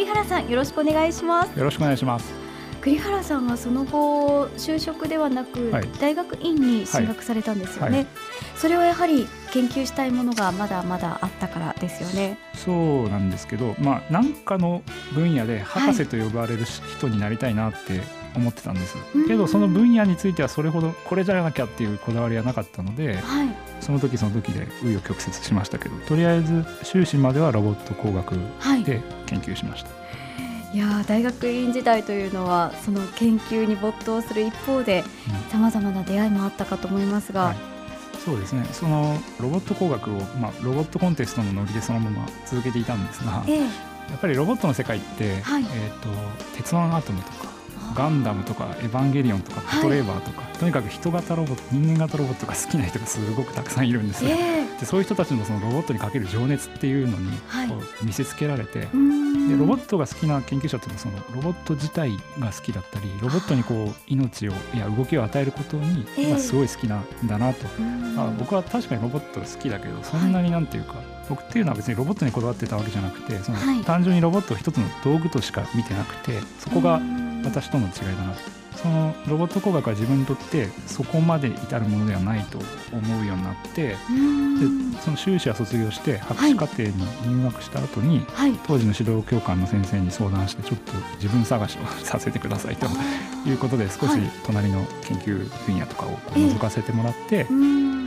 栗原さんよろしくお願いします。よろしくお願いします。栗原さんはその後就職ではなく、はい、大学院に進学されたんですよね、はいはい、それはやはり研究したいものがまだまだあったからですよね。そうなんですけどまあ何かの分野で博士と呼ばれる人になりたいなって思ってたんです、けどその分野についてはそれほどこれじゃなきゃっていうこだわりはなかったので、その時その時で紆余曲折しましたけどとりあえず修士まではロボット工学で研究しました。いや大学院時代というのはその研究に没頭する一方でさまざまな出会いもあったかと思いますが、はい、そうですね。そのロボット工学を、まあ、ロボットコンテストのノリでそのまま続けていたんですが、ええ、やっぱりロボットの世界って、はい、えーと、鉄腕アトムとかガンダムとかエヴァンゲリオンとかパトレーバーとか、はい、とにかく人型ロボット人間型ロボットが好きな人がすごくたくさんいるんですよ、えー、でそういう人たちのそのロボットにかける情熱っていうのにこう見せつけられて、でロボットが好きな研究者っていうのはそのロボット自体が好きだったりロボットにこう命をいや動きを与えることに、まあ、すごい好きなんだなと、あ僕は確かにロボット好きだけどそんなになんていうか、はい、僕っていうのは別にロボットにこだわってたわけじゃなくてその単純にロボットを一つの道具としか見てなくてそこが私との違いだな。と。そのロボット工学は自分にとってそこまで至るものではないと思うようになってでその修士は卒業して博士課程に入学した後に、はい、当時の指導教官の先生に相談してちょっと自分探しをさせてくださいということで少し隣の研究分野とかを覗かせてもらって、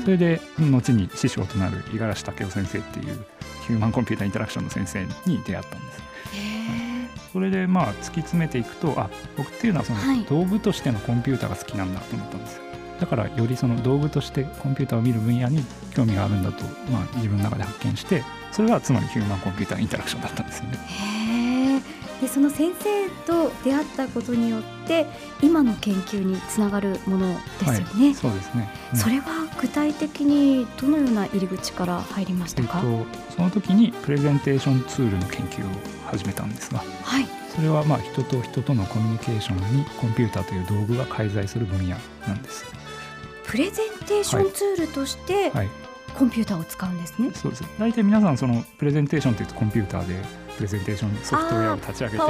それで後に師匠となる五十嵐武雄先生っていうヒューマンコンピューターインタラクションの先生に出会ったんです。それでまあ突き詰めていくとあ僕っていうのはその道具としてのコンピューターが好きなんだと思ったんですよ。だからよりその道具としてコンピューターを見る分野に興味があるんだと、まあ、自分の中で発見してそれがつまりヒューマンコンピューターインタラクションだったんですよね。でその先生と出会ったことによって今の研究につながるものですよね。はい、そうですね、うん、それは具体的にどのような入り口から入りましたか、えっと、その時にプレゼンテーションツールの研究を始めたんですが、はい、それはまあ人と人とのコミュニケーションにコンピューターという道具が介在する分野なんです。プレゼンテーションツールとして、はい、コンピューターを使うんですね。そうです。大体皆さんそのプレゼンテーションというとコンピューターでプレゼンテーションソフトウェアを立ち上げて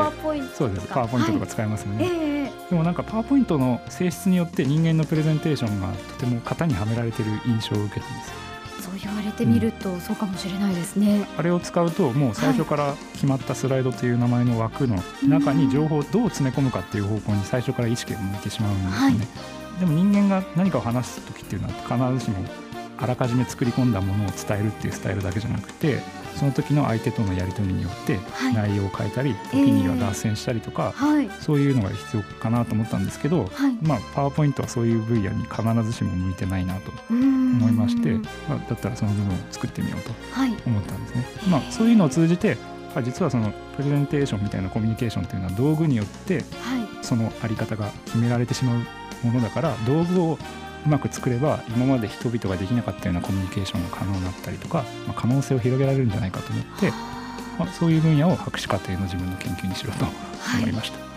そうです。パワーポイントとか使いますよね、はい。えー、でもなんかパワーポイントの性質によって人間のプレゼンテーションがとても型にはめられてる印象を受けたんです言われてみると、そうかもしれないですね、あれを使うともう最初から決まったスライドという名前の枠の中に情報をどう詰め込むかっていう方向に最初から意識が向いてしまうんですね、はい、でも人間が何かを話す時っていうのは必ずしもあらかじめ作り込んだものを伝えるっていうスタイルだけじゃなくてその時の相手とのやり取りによって内容を変えたり、はい、時には脱線したりとか、えー、そういうのが必要かなと思ったんですけど、はい、まあ、パワーポイントはそういう分野に必ずしも向いてないなと思いまして、まあ、だったらその部分を作ってみようと思ったんですね。まあ、そういうのを通じて実はそのプレゼンテーションみたいなコミュニケーションというのは道具によってそのあり方が決められてしまうものだから道具をうまく作れば今まで人々ができなかったようなコミュニケーションが可能になったりとか、まあ、可能性を広げられるんじゃないかと思って、まあ、そういう分野を博士課程の自分の研究にしろと思いました。はい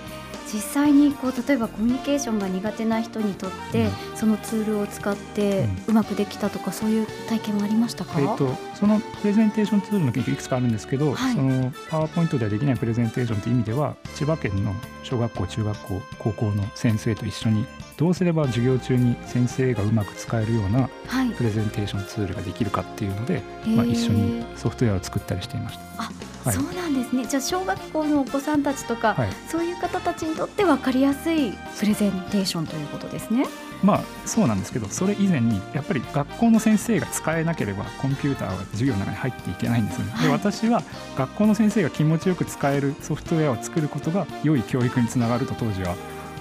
実際にこう例えばコミュニケーションが苦手な人にとって、うん、そのツールを使ってうまくできたとか、うん、そういう体験はありましたか、えーと、そのプレゼンテーションツールの研究いくつかあるんですけど、はい、そのパワーポイントではできないプレゼンテーションという意味では千葉県の小学校中学校高校の先生と一緒にどうすれば授業中に先生がうまく使えるようなプレゼンテーションツールができるかっていうので、はい、まあ、一緒にソフトウェアを作ったりしていました。はい、そうなんですねじゃあ小学校のお子さんたちとか、はい、そういう方たちにとって分かりやすいプレゼンテーションということですね。まあそうなんですけどそれ以前にやっぱり学校の先生が使えなければコンピューターは授業の中に入っていけないんですよね。で私は学校の先生が気持ちよく使えるソフトウェアを作ることが良い教育につながると当時は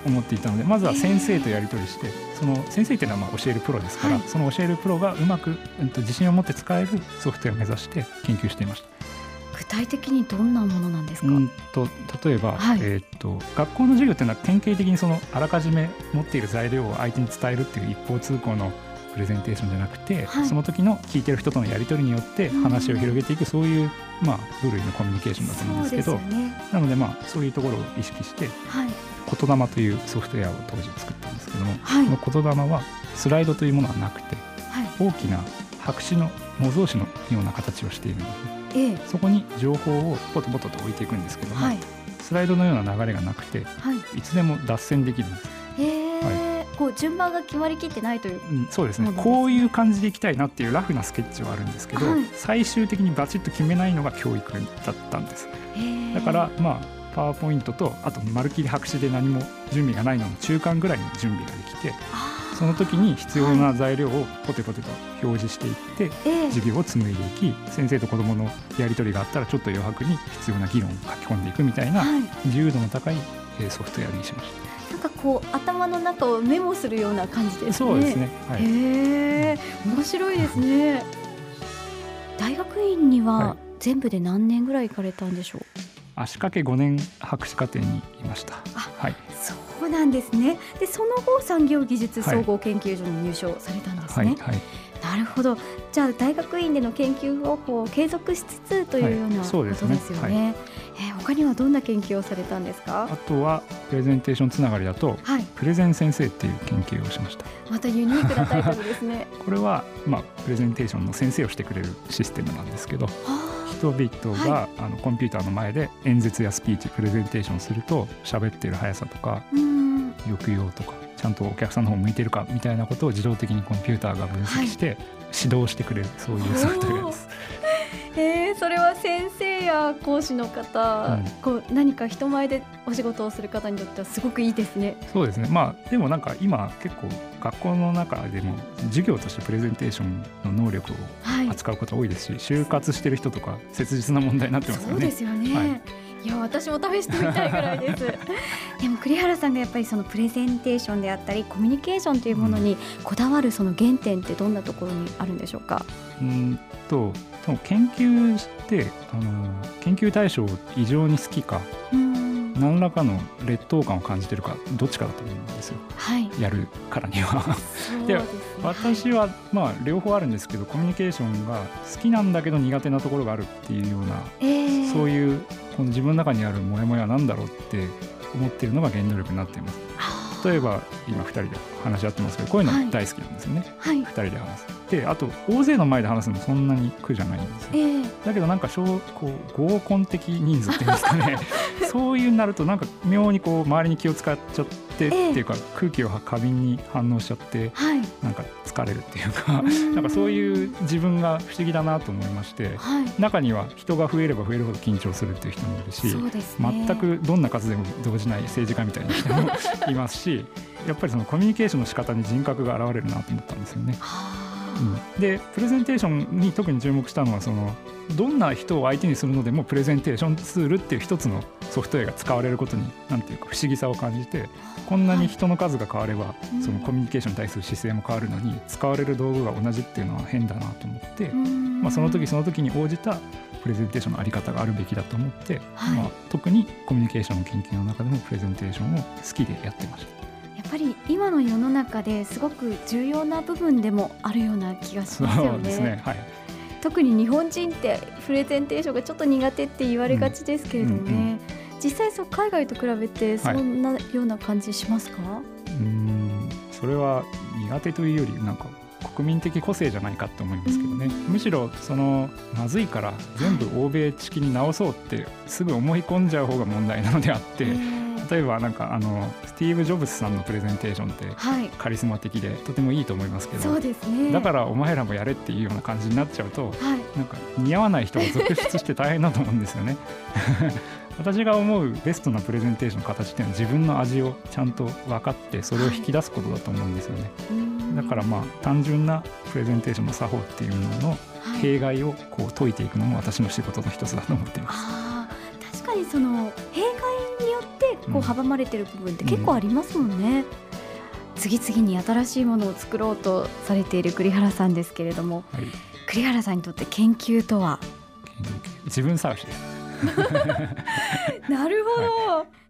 思っていたのでまずは先生とやり取りしてその先生っていうのはまあ教えるプロですから、はい、その教えるプロがうまく、えっと、自信を持って使えるソフトウェアを目指して研究していました。具体的にどんなものなんですか、うんと例えば、はい、えーと、学校の授業っていうのは典型的にそのあらかじめ持っている材料を相手に伝えるっていう一方通行のプレゼンテーションじゃなくて、はい、その時の聞いてる人とのやり取りによって話を広げていく、そういう、まあ、部類のコミュニケーションだと思うんですけど、ね、なので、まあ、そういうところを意識して、はい、言霊というソフトウェアを当時作ったんですけども、はい、この言霊はスライドというものはなくて、大きな白紙の模造紙のような形をしているんですね。ええ、そこに情報をポトポトと置いていくんですけども、はい、スライドのような流れがなくて、はい、いつでも脱線できるんです。はい、こう順番が決まりきってないという、うん、そうですね。こういう感じでいきたいなっていうラフなスケッチはあるんですけど、はい、最終的にバチッと決めないのが教育だったんです。だからまあパワーポイントとあとまるっきり白紙で何も準備がないのの中間ぐらいの準備ができてその時に必要な材料をポテポテと表示していって、授業を紡いでいき先生と子どものやり取りがあったらちょっと余白に必要な議論を書き込んでいくみたいな、自由度の高いソフトウェアにしました。なんかこう頭の中をメモするような感じですね。そうですね。はい、へえ、面白いですね。大学院には全部で何年ぐらい行かれたんでしょう？足掛け5年博士課程にいました。はい。そうなんですね。でその後産業技術総合研究所に入所されたんですね。はい。はい、なるほど。じゃあ大学院での研究方法を継続しつつというようなことですよね。え他にはどんな研究をされたんですか？あとはプレゼンテーションつながりだと、はい、プレゼン先生っていう研究をしました。またユニークなタイトルですね。これはまあプレゼンテーションの先生をしてくれるシステムなんですけど。人々が、はい、あのコンピューターの前で演説やスピーチプレゼンテーションすると喋ってる速さとか抑揚とかちゃんとお客さんの方向いてるかみたいなことを自動的にコンピューターが分析して、指導してくれるそういうソフトウェアです。えー、それは先生や講師の方、うん、こう何か人前でお仕事をする方にとってはすごくいいですね。そうですね。まあでもなんか今結構学校の中でも授業としてプレゼンテーションの能力を扱うこと多いですし、はい、就活してる人とか切実な問題になってますよね。そうですよね。はい。いや私も試してみたいぐらいです。でも栗原さんがやっぱりそのプレゼンテーションであったりコミュニケーションというものにこだわるその原点ってどんなところにあるんでしょうか？うんと研究してあの研究対象を異常に好きか、何らかの劣等感を感じてるかどっちかだと思うんですよ、はい、やるからには。で、ね、私はまあ両方あるんですけどコミュニケーションが好きなんだけど苦手なところがあるっていうような、えー、そういうこの自分の中にあるモヤモヤは何だろうって思っているのが原動力になっています。例えば今2人で話し合ってますけどこういうの大好きなんですよね、はい、2人で話す。であと大勢の前で話すのそんなに苦じゃないんですよ、えー、だけどなんか小こう合コン的人数っていうんですかね そういうなるとなんか妙にこう周りに気を使っちゃってってっていうか、空気を過敏に反応しちゃって、はい、なんか疲れるっていうかなんかそういう自分が不思議だなと思いまして、はい、中には人が増えれば増えるほど緊張するっていう人もいるし、ね、全くどんな数でも動じない政治家みたいな人もいますし やっぱりそのコミュニケーションの仕方に人格が現れるなと思ったんですよね。うん、でプレゼンテーションに特に注目したのはそのどんな人を相手にするのでもプレゼンテーションツールっていう一つのソフトウェアが使われることに何ていうか不思議さを感じてこんなに人の数が変われば、そのコミュニケーションに対する姿勢も変わるのに使われる道具が同じっていうのは変だなと思って、まあ、その時その時に応じたプレゼンテーションのあり方があるべきだと思って、はい、まあ、特にコミュニケーションの研究の中でもプレゼンテーションを好きでやってました。やっぱり今の世の中ですごく重要な部分でもあるような気がしますよね。そうですね。はい、特に日本人ってプレゼンテーションがちょっと苦手って言われがちですけれどもね、うんうんうん。実際そう海外と比べてそんなような感じしますか、はい、うん。それは苦手というよりなんか国民的個性じゃないかと思いますけどね、むしろそのまずいから全部欧米式に直そうってすぐ思い込んじゃう方が問題なのであって、例えばなんかあのスティーブ・ジョブズさんのプレゼンテーションってカリスマ的でとてもいいと思いますけど、そうですね、だからお前らもやれっていうような感じになっちゃうと、はい、なんか似合わない人が続出して大変だと思うんですよね。私が思うベストなプレゼンテーションの形っていうのは自分の味をちゃんと分かってそれを引き出すことだと思うんですよね、はい、だからまあ単純なプレゼンテーションの作法っていうのの弊害をこう解いていくのも私の仕事の一つだと思っています、はい、確かにその弊こう阻まれてる部分って結構ありますもんね、うん、次々に新しいものを作ろうとされている栗原さんですけれども、はい、栗原さんにとって研究とは？自分探しで。す なるほど、はい